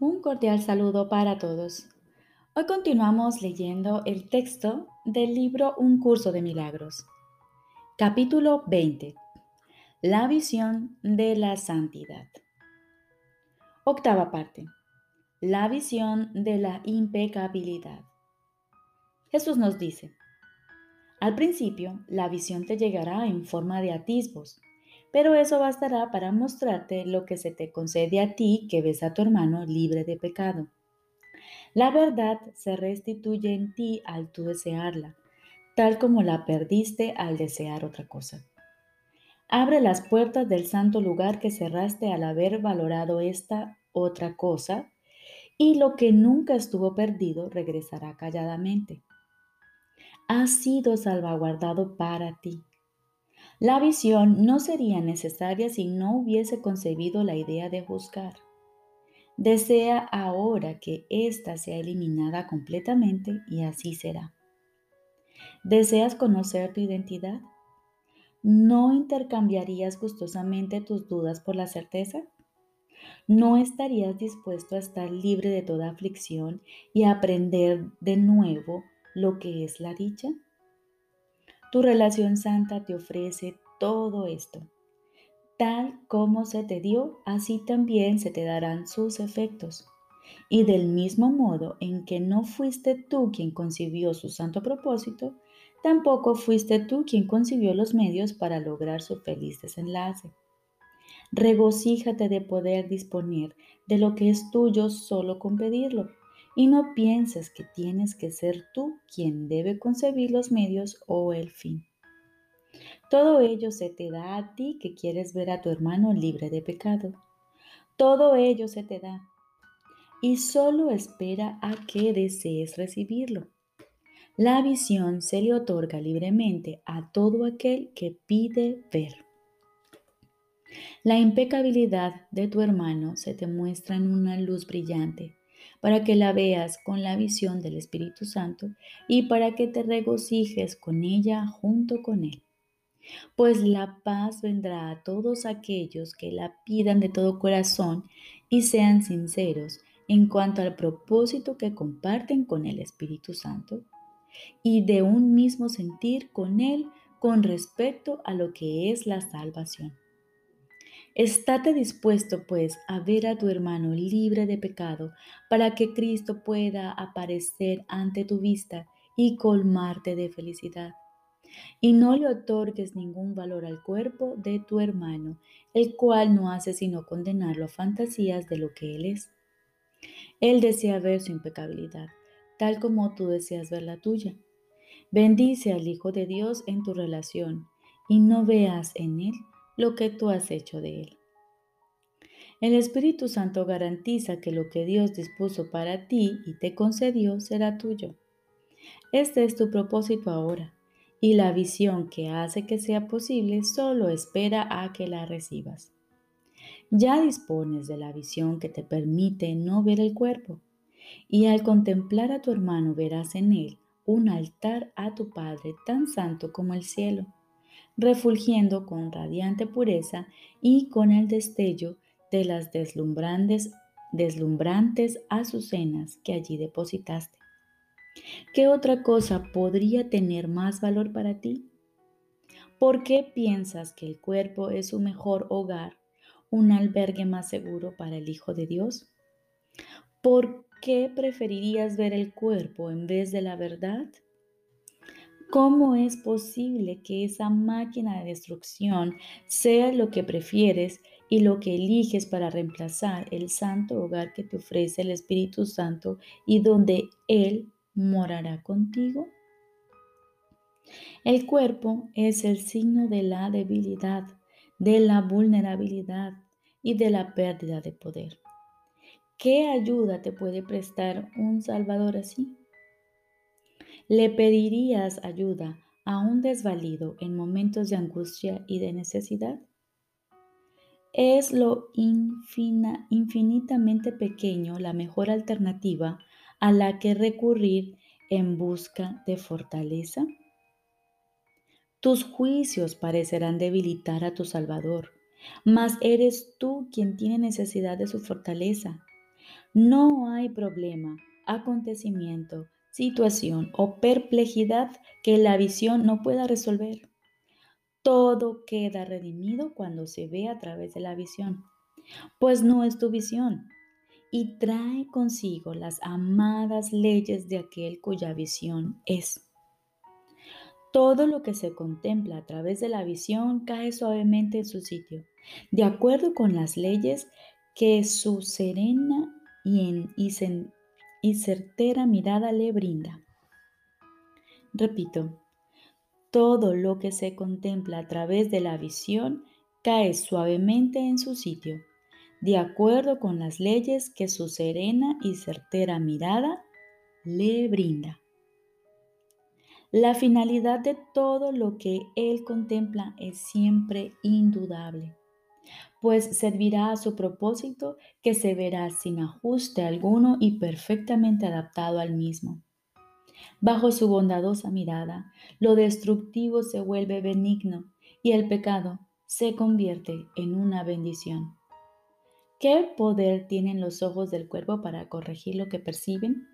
Un cordial saludo para todos. Hoy continuamos leyendo el texto del libro Un curso de milagros. Capítulo 20. La visión de la santidad. Octava parte. La visión de la impecabilidad. Jesús nos dice, al principio la visión te llegará en forma de atisbos pero eso bastará para mostrarte lo que se te concede a ti que ves a tu hermano libre de pecado. La verdad se restituye en ti al tú desearla, tal como la perdiste al desear otra cosa. Abre las puertas del santo lugar que cerraste al haber valorado esta otra cosa, y lo que nunca estuvo perdido regresará calladamente. Ha sido salvaguardado para ti. La visión no sería necesaria si no hubiese concebido la idea de juzgar. Desea ahora que ésta sea eliminada completamente y así será. ¿Deseas conocer tu identidad? ¿No intercambiarías gustosamente tus dudas por la certeza? ¿No estarías dispuesto a estar libre de toda aflicción y aprender de nuevo lo que es la dicha? Tu relación santa te ofrece todo esto. Tal como se te dio, así también se te darán sus efectos. Y del mismo modo en que no fuiste tú quien concibió su santo propósito, tampoco fuiste tú quien concibió los medios para lograr su feliz desenlace. Regocíjate de poder disponer de lo que es tuyo solo con pedirlo y no pienses que tienes que ser tú quien debe concebir los medios o el fin. Todo ello se te da a ti que quieres ver a tu hermano libre de pecado. Todo ello se te da. Y solo espera a que desees recibirlo. La visión se le otorga libremente a todo aquel que pide ver. La impecabilidad de tu hermano se te muestra en una luz brillante para que la veas con la visión del Espíritu Santo y para que te regocijes con ella junto con Él. Pues la paz vendrá a todos aquellos que la pidan de todo corazón y sean sinceros en cuanto al propósito que comparten con el Espíritu Santo y de un mismo sentir con Él con respecto a lo que es la salvación. Estate dispuesto, pues, a ver a tu hermano libre de pecado para que Cristo pueda aparecer ante tu vista y colmarte de felicidad. Y no le otorgues ningún valor al cuerpo de tu hermano, el cual no hace sino condenarlo a fantasías de lo que él es. Él desea ver su impecabilidad, tal como tú deseas ver la tuya. Bendice al Hijo de Dios en tu relación y no veas en él lo que tú has hecho de Él. El Espíritu Santo garantiza que lo que Dios dispuso para ti y te concedió será tuyo. Este es tu propósito ahora, y la visión que hace que sea posible solo espera a que la recibas. Ya dispones de la visión que te permite no ver el cuerpo, y al contemplar a tu hermano verás en él un altar a tu Padre tan santo como el cielo refulgiendo con radiante pureza y con el destello de las deslumbrantes, azucenas que allí depositaste. ¿Qué otra cosa podría tener más valor para ti? ¿Por qué piensas que el cuerpo es su mejor hogar, un albergue más seguro para el Hijo de Dios? ¿Por qué preferirías ver el cuerpo en vez de la verdad? ¿Cómo es posible que esa máquina de destrucción sea lo que prefieres y lo que eliges para reemplazar el santo hogar que te ofrece el Espíritu Santo y donde Él morará contigo? El cuerpo es el signo de la debilidad, de la vulnerabilidad y de la pérdida de poder. ¿Qué ayuda te puede prestar un Salvador así? ¿Le pedirías ayuda a un desvalido en momentos de angustia y de necesidad? ¿Es lo infinitamente pequeño la mejor alternativa a la que recurrir en busca de fortaleza? Tus juicios parecerán debilitar a tu Salvador, mas eres tú quien tiene necesidad de su fortaleza. No hay problema, acontecimiento, situación o perplejidad que la visión no pueda resolver. Todo queda redimido cuando se ve a través de la visión, pues no es tu visión, y trae consigo las amadas leyes de aquel cuya visión es. Todo lo que se contempla a través de la visión cae suavemente en su sitio, de acuerdo con las leyes que su serena y, certera mirada le brinda. Repito, todo lo que se contempla a través de la visión cae suavemente en su sitio, de acuerdo con las leyes que su serena y certera mirada le brinda. La finalidad de todo lo que él contempla es siempre indudable, pues servirá a su propósito que se verá sin ajuste alguno y perfectamente adaptado al mismo. Bajo su bondadosa mirada, lo destructivo se vuelve benigno y el pecado se convierte en una bendición. ¿Qué poder tienen los ojos del cuerpo para corregir lo que perciben?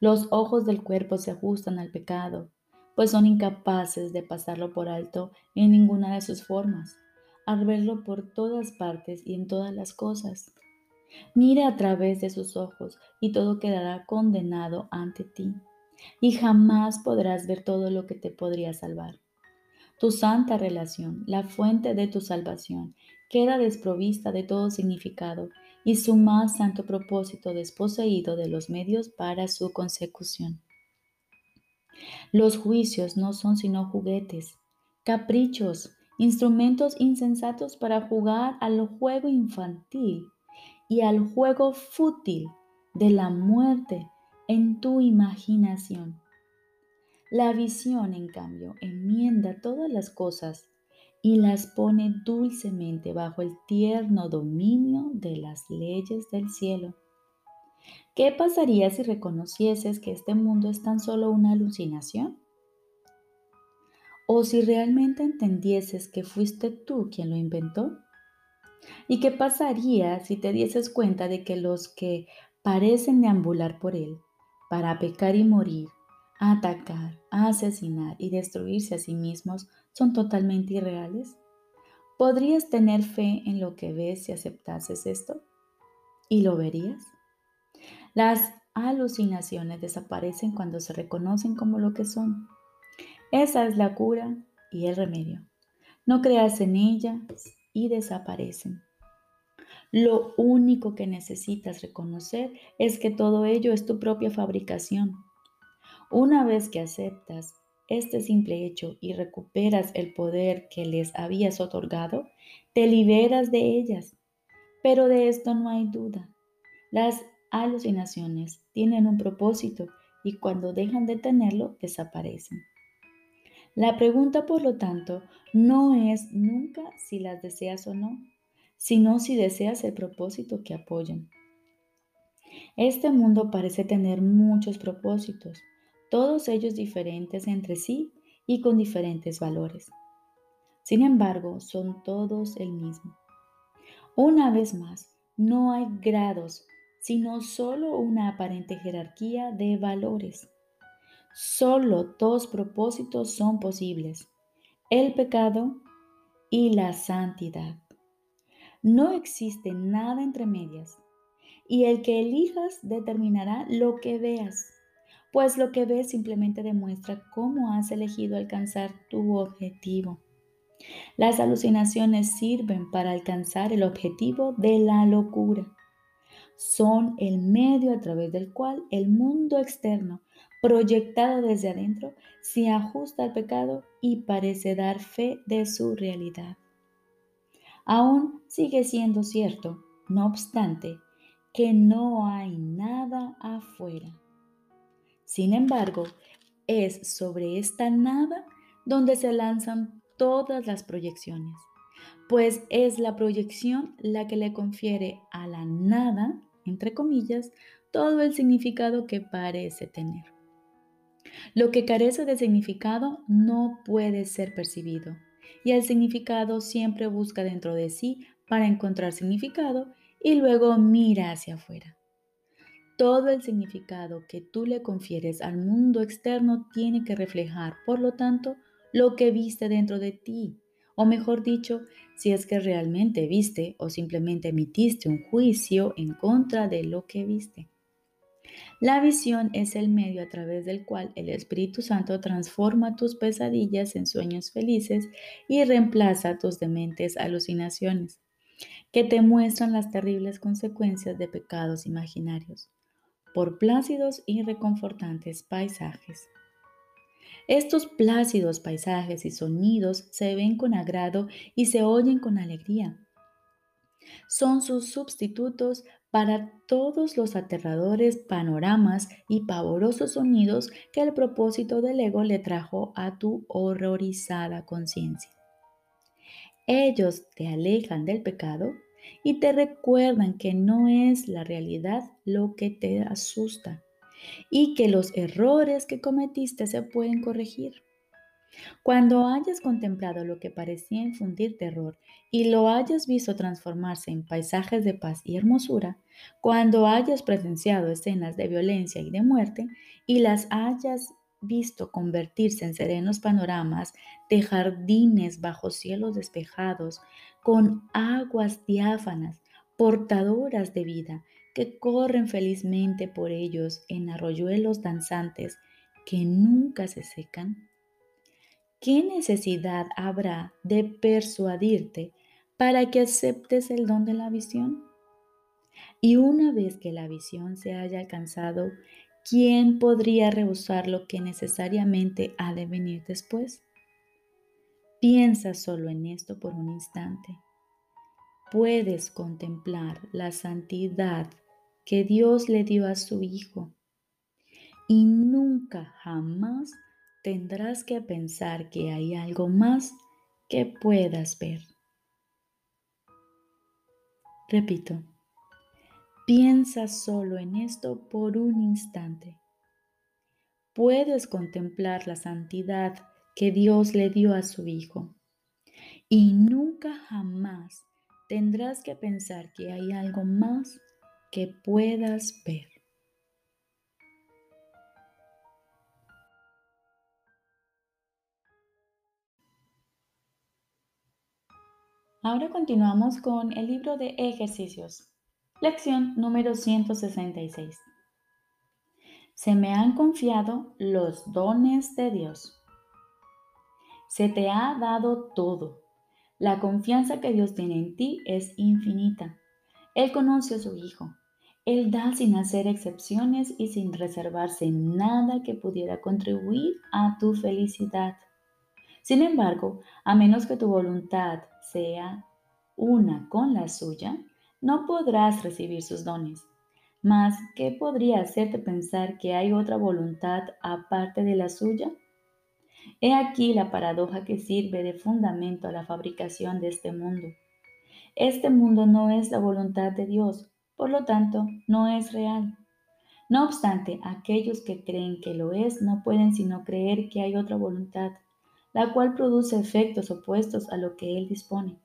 Los ojos del cuerpo se ajustan al pecado, pues son incapaces de pasarlo por alto en ninguna de sus formas, al verlo por todas partes y en todas las cosas. Mira a través de sus ojos y todo quedará condenado ante ti, y jamás podrás ver todo lo que te podría salvar. Tu santa relación, la fuente de tu salvación, queda desprovista de todo significado y su más santo propósito desposeído de los medios para su consecución. Los juicios no son sino juguetes, caprichos, instrumentos insensatos para jugar al juego infantil y al juego fútil de la muerte en tu imaginación. La visión, en cambio, enmienda todas las cosas y las pone dulcemente bajo el tierno dominio de las leyes del cielo. ¿Qué pasaría si reconocieses que este mundo es tan solo una alucinación? ¿O si realmente entendieses que fuiste tú quien lo inventó? ¿Y qué pasaría si te dieses cuenta de que los que parecen deambular por él para pecar y morir, atacar, asesinar y destruirse a sí mismos son totalmente irreales? ¿Podrías tener fe en lo que ves si aceptases esto? ¿Y lo verías? Las alucinaciones desaparecen cuando se reconocen como lo que son. Esa es la cura y el remedio. No creas en ellas y desaparecen. Lo único que necesitas reconocer es que todo ello es tu propia fabricación. Una vez que aceptas este simple hecho y recuperas el poder que les habías otorgado, te liberas de ellas. Pero de esto no hay duda. Las alucinaciones tienen un propósito y cuando dejan de tenerlo, desaparecen. La pregunta, por lo tanto, no es nunca si las deseas o no, sino si deseas el propósito que apoyan. Este mundo parece tener muchos propósitos, todos ellos diferentes entre sí y con diferentes valores. Sin embargo, son todos el mismo. Una vez más, no hay grados, sino solo una aparente jerarquía de valores. Solo dos propósitos son posibles, el pecado y la santidad. No existe nada entre medias, y el que elijas determinará lo que veas pues lo que ves simplemente demuestra cómo has elegido alcanzar tu objetivo. Las alucinaciones sirven para alcanzar el objetivo de la locura. Son el medio a través del cual el mundo externo, proyectado desde adentro, se ajusta al pecado y parece dar fe de su realidad. Aún sigue siendo cierto, no obstante, que no hay nada afuera sin embargo, es sobre esta nada donde se lanzan todas las proyecciones, pues es la proyección la que le confiere a la nada, entre comillas, todo el significado que parece tener. Lo que carece de significado no puede ser percibido, y el significado siempre busca dentro de sí para encontrar significado y luego mira hacia afuera. Todo el significado que tú le confieres al mundo externo tiene que reflejar, por lo tanto, lo que viste dentro de ti. O mejor dicho, si es que realmente viste o simplemente emitiste un juicio en contra de lo que viste. La visión es el medio a través del cual el Espíritu Santo transforma tus pesadillas en sueños felices y reemplaza tus dementes alucinaciones, que te muestran las terribles consecuencias de pecados imaginarios por plácidos y reconfortantes paisajes. Estos plácidos paisajes y sonidos se ven con agrado y se oyen con alegría. Son sus sustitutos para todos los aterradores panoramas y pavorosos sonidos que el propósito del ego le trajo a tu horrorizada conciencia. Ellos te alejan del pecado y te recuerdan que no es la realidad lo que te asusta y que los errores que cometiste se pueden corregir. Cuando hayas contemplado lo que parecía infundir terror y lo hayas visto transformarse en paisajes de paz y hermosura, cuando hayas presenciado escenas de violencia y de muerte y las hayas visto convertirse en serenos panoramas de jardines bajo cielos despejados, con aguas diáfanas, portadoras de vida, que corren felizmente por ellos en arroyuelos danzantes que nunca se secan? ¿Qué necesidad habrá de persuadirte para que aceptes el don de la visión? Y una vez que la visión se haya alcanzado, ¿quién podría rehusar lo que necesariamente ha de venir después? Piensa solo en esto por un instante. Puedes contemplar la santidad que Dios le dio a su Hijo y nunca jamás tendrás que pensar que hay algo más que puedas ver. Repito, piensa solo en esto por un instante. Puedes contemplar la santidad que Dios le dio a su Hijo. Y nunca jamás tendrás que pensar que hay algo más que puedas ver. Ahora continuamos con el libro de ejercicios. Lección número 166. Se me han confiado los dones de Dios. Se te ha dado todo. La confianza que Dios tiene en ti es infinita. Él conoce a su Hijo. Él da sin hacer excepciones y sin reservarse nada que pudiera contribuir a tu felicidad. Sin embargo, a menos que tu voluntad sea una con la suya, no podrás recibir sus dones. Mas, ¿qué podría hacerte pensar que hay otra voluntad aparte de la suya? He aquí la paradoja que sirve de fundamento a la fabricación de este mundo. Este mundo no es la voluntad de Dios, por lo tanto, no es real. No obstante, aquellos que creen que lo es no pueden sino creer que hay otra voluntad, la cual produce efectos opuestos a lo que Él dispone.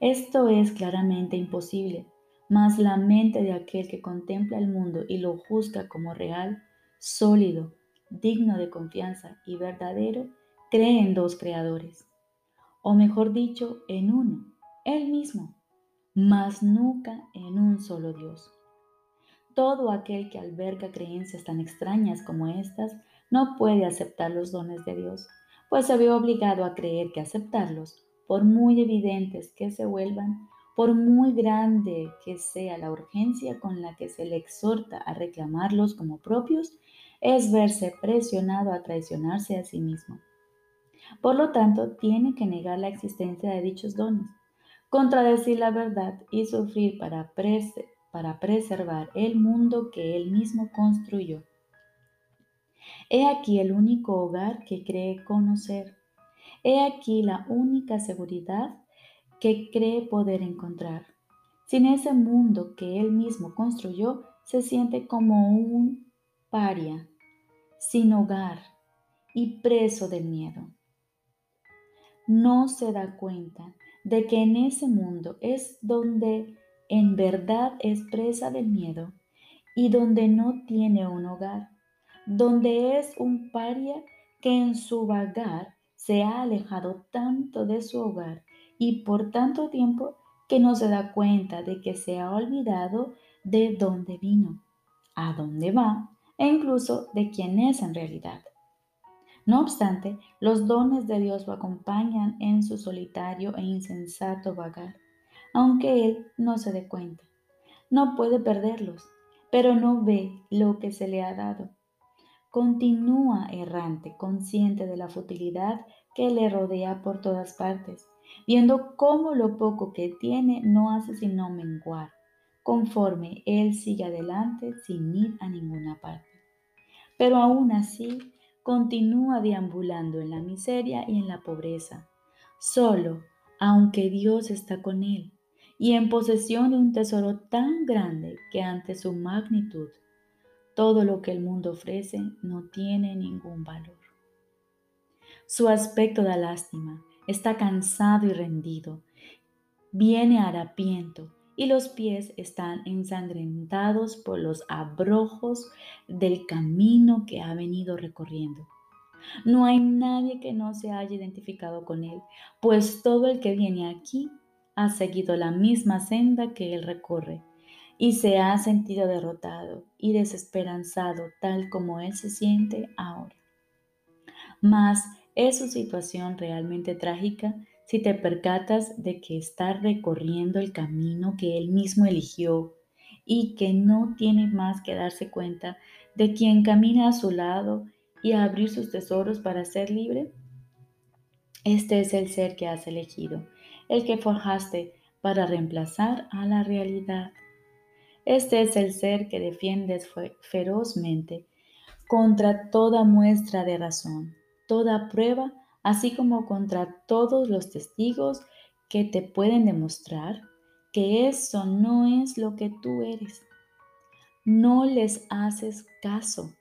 Esto es claramente imposible, mas la mente de aquel que contempla el mundo y lo juzga como real, sólido, digno de confianza y verdadero, cree en dos creadores, o mejor dicho, en uno, Él mismo, mas nunca en un solo Dios. Todo aquel que alberga creencias tan extrañas como estas no puede aceptar los dones de Dios, pues se ve obligado a creer que aceptarlos, por muy evidentes que se vuelvan, por muy grande que sea la urgencia con la que se le exhorta a reclamarlos como propios, es verse presionado a traicionarse a sí mismo. Por lo tanto, tiene que negar la existencia de dichos dones, contradecir la verdad y sufrir para preservar el mundo que él mismo construyó. He aquí el único hogar que cree conocer. He aquí la única seguridad que cree poder encontrar. Sin ese mundo que él mismo construyó, se siente como un paria sin hogar y preso del miedo. No se da cuenta de que en ese mundo es donde en verdad es presa del miedo y donde no tiene un hogar, donde es un paria que en su vagar se ha alejado tanto de su hogar y por tanto tiempo que no se da cuenta de que se ha olvidado de dónde vino, a dónde va e incluso de quién es en realidad. No obstante, los dones de Dios lo acompañan en su solitario e insensato vagar, aunque él no se dé cuenta. No puede perderlos, pero no ve lo que se le ha dado. Continúa errante, consciente de la futilidad que le rodea por todas partes, viendo cómo lo poco que tiene no hace sino menguar, conforme él sigue adelante sin ir a ninguna parte. Pero aún así, continúa deambulando en la miseria y en la pobreza, solo, aunque Dios está con él, y en posesión de un tesoro tan grande que ante su magnitud, todo lo que el mundo ofrece no tiene ningún valor. Su aspecto da lástima, está cansado y rendido, viene harapiento y los pies están ensangrentados por los abrojos del camino que ha venido recorriendo. No hay nadie que no se haya identificado con él, pues todo el que viene aquí ha seguido la misma senda que él recorre y se ha sentido derrotado y desesperanzado tal como él se siente ahora. Mas es su situación realmente trágica si te percatas de que está recorriendo el camino que él mismo eligió y que no tiene más que darse cuenta de quien camina a su lado y abrir sus tesoros para ser libre? Este es el ser que has elegido, el que forjaste para reemplazar a la realidad. Este es el ser que defiendes ferozmente contra toda muestra de razón, toda prueba así como contra todos los testigos que te pueden demostrar que eso no es lo que tú eres. No les haces caso.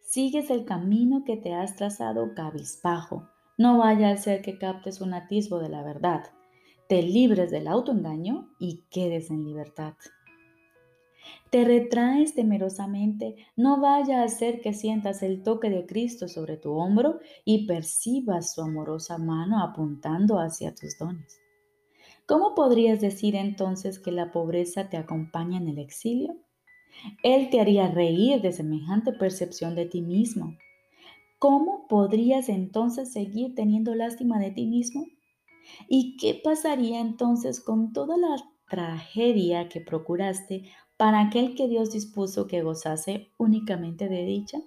Sigues el camino que te has trazado cabizbajo. No vaya a ser que captes un atisbo de la verdad, te libres del autoengaño y quedes en libertad. Te retraes temerosamente, no vaya a ser que sientas el toque de Cristo sobre tu hombro y percibas su amorosa mano apuntando hacia tus dones. ¿Cómo podrías decir entonces que la pobreza te acompaña en el exilio? Él te haría reír de semejante percepción de ti mismo. ¿Cómo podrías entonces seguir teniendo lástima de ti mismo? ¿Y qué pasaría entonces con toda la tragedia que procuraste para aquel que Dios dispuso que gozase únicamente de dicha?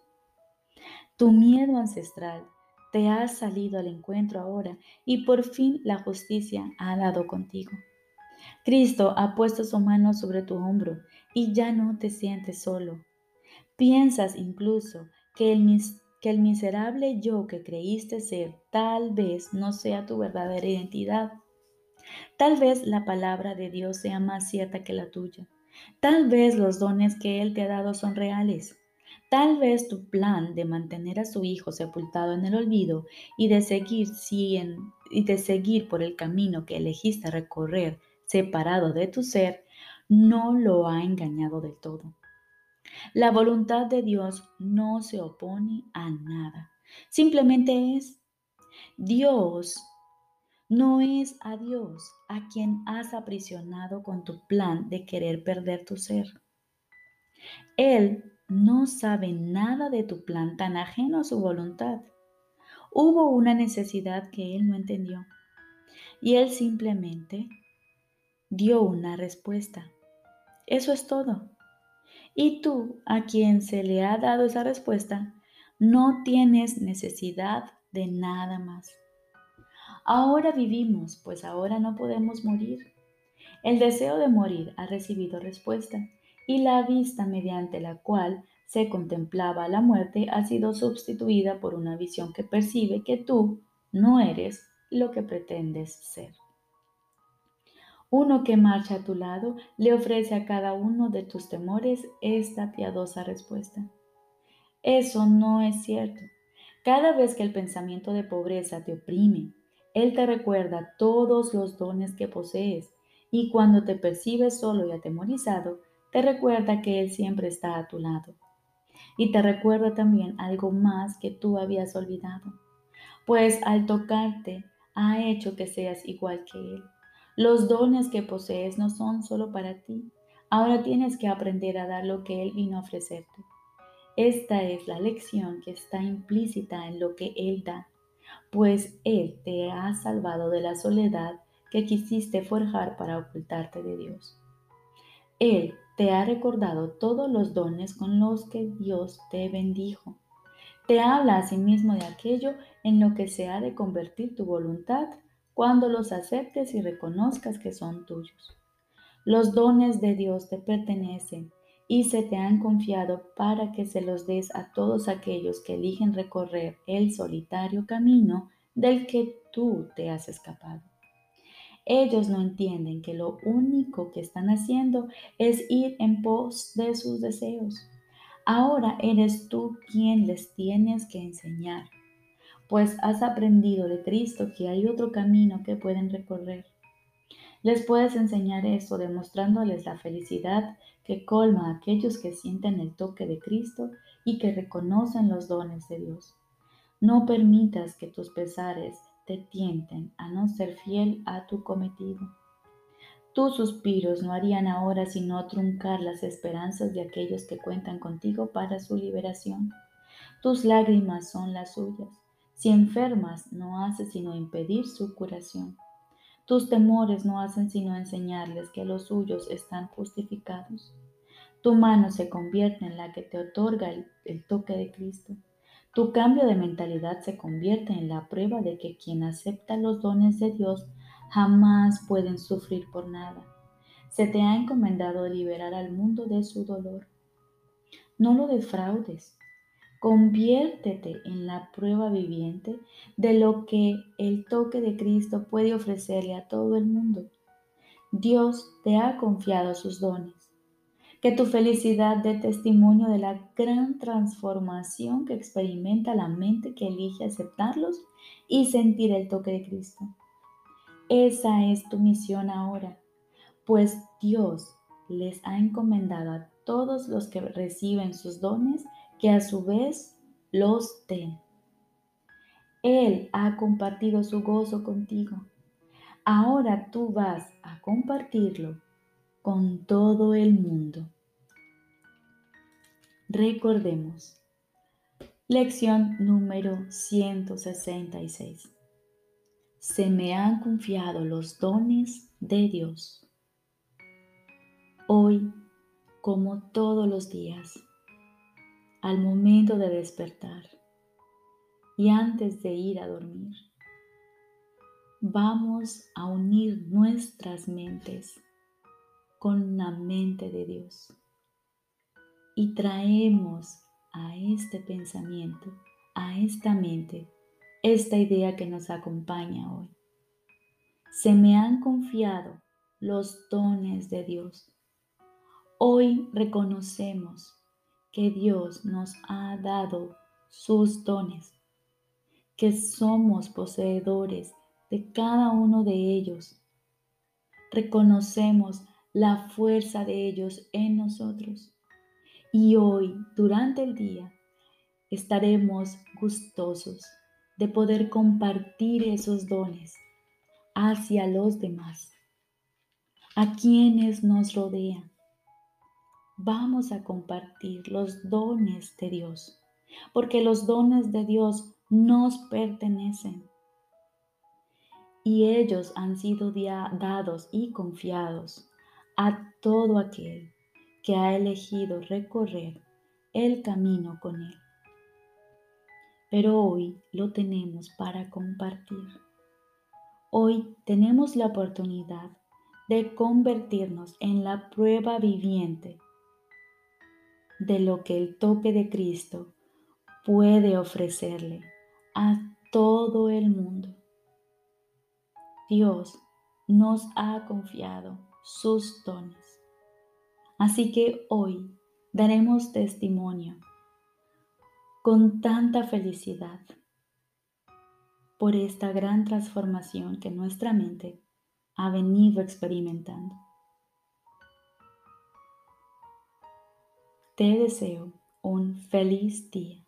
Tu miedo ancestral te ha salido al encuentro ahora y por fin la justicia ha dado contigo. Cristo ha puesto su mano sobre tu hombro y ya no te sientes solo. Piensas incluso que el, que el miserable yo que creíste ser tal vez no sea tu verdadera identidad. Tal vez la palabra de Dios sea más cierta que la tuya. Tal vez los dones que Él te ha dado son reales. Tal vez tu plan de mantener a su hijo sepultado en el olvido y de seguir, y de seguir por el camino que elegiste recorrer separado de tu ser no lo ha engañado del todo. La voluntad de Dios no se opone a nada, simplemente es. Dios no es a Dios a quien has aprisionado con tu plan de querer perder tu ser. Él no sabe nada de tu plan tan ajeno a su voluntad. Hubo una necesidad que él no entendió y él simplemente dio una respuesta. Eso es todo. Y tú, a quien se le ha dado esa respuesta, no tienes necesidad de nada más. Ahora vivimos, pues ahora no podemos morir. El deseo de morir ha recibido respuesta y la vista mediante la cual se contemplaba la muerte ha sido sustituida por una visión que percibe que tú no eres lo que pretendes ser. Uno que marcha a tu lado le ofrece a cada uno de tus temores esta piadosa respuesta. Eso no es cierto. Cada vez que el pensamiento de pobreza te oprime, él te recuerda todos los dones que posees y cuando te percibes solo y atemorizado, te recuerda que Él siempre está a tu lado. Y te recuerda también algo más que tú habías olvidado, pues al tocarte ha hecho que seas igual que Él. Los dones que posees no son solo para ti, ahora tienes que aprender a dar lo que Él vino a ofrecerte. Esta es la lección que está implícita en lo que Él da, pues Él te ha salvado de la soledad que quisiste forjar para ocultarte de Dios. Él te ha recordado todos los dones con los que Dios te bendijo. Te habla a sí de aquello en lo que se ha de convertir tu voluntad cuando los aceptes y reconozcas que son tuyos. Los dones de Dios te pertenecen y se te han confiado para que se los des a todos aquellos que eligen recorrer el solitario camino del que tú te has escapado. Ellos no entienden que lo único que están haciendo es ir en pos de sus deseos. Ahora eres tú quien les tienes que enseñar, pues has aprendido de Cristo que hay otro camino que pueden recorrer. Les puedes enseñar eso demostrándoles la felicidad que colma a aquellos que sienten el toque de Cristo y que reconocen los dones de Dios. No permitas que tus pesares te tienten a no ser fiel a tu cometido. Tus suspiros no harían ahora sino truncar las esperanzas de aquellos que cuentan contigo para su liberación. Tus lágrimas son las suyas. Si enfermas, no hace sino impedir su curación. Tus temores no hacen sino enseñarles que los suyos están justificados. Tu mano se convierte en la que te otorga el, toque de Cristo. Tu cambio de mentalidad se convierte en la prueba de que quien acepta los dones de Dios jamás pueden sufrir por nada. Se te ha encomendado liberar al mundo de su dolor. No lo defraudes. Conviértete en la prueba viviente de lo que el toque de Cristo puede ofrecerle a todo el mundo. Dios te ha confiado sus dones que tu felicidad dé testimonio de la gran transformación que experimenta la mente que elige aceptarlos y sentir el toque de Cristo. Esa es tu misión ahora, pues Dios les ha encomendado a todos los que reciben sus dones que a su vez los den. Él ha compartido su gozo contigo. Ahora tú vas a compartirlo con todo el mundo. Recordemos. Lección número 166. Se me han confiado los dones de Dios. Hoy, como todos los días, al momento de despertar y antes de ir a dormir, vamos a unir nuestras mentes con la mente de Dios. Y traemos a este pensamiento, a esta mente, esta idea que nos acompaña hoy. Se me han confiado los dones de Dios. Hoy reconocemos que Dios nos ha dado sus dones, que somos poseedores de cada uno de ellos. Reconocemos la fuerza de ellos en nosotros. Y hoy, durante el día, estaremos gustosos de poder compartir esos dones hacia los demás, a quienes nos rodean. Vamos a compartir los dones de Dios, porque los dones de Dios nos pertenecen y ellos han sido dados y confiados a todo aquel que ha elegido recorrer el camino con Él. Pero hoy lo tenemos para compartir. Hoy tenemos la oportunidad de convertirnos en la prueba viviente de lo que el toque de Cristo puede ofrecerle a todo el mundo. Dios nos ha confiado sus dones. Así que hoy daremos testimonio con tanta felicidad por esta gran transformación que nuestra mente ha venido experimentando. Te deseo un feliz día.